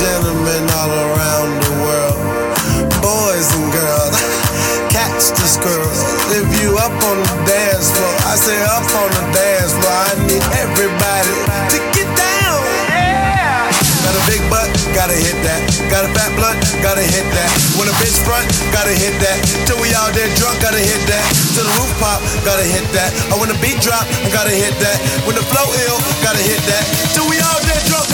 gentlemen all around the world, boys and girls, catch the squirrels. If you up on the dance floor, I say up on the dance floor. I need everybody to get down. Yeah. a big butt, gotta hit that. Got a fat blunt, gotta hit that. When a bitch front, gotta hit that. Till we all dead drunk, gotta hit that. Till the roof pop, gotta hit that. Or when the beat drop, gotta hit that. When the flow ill, gotta hit that. Till we all dead drunk,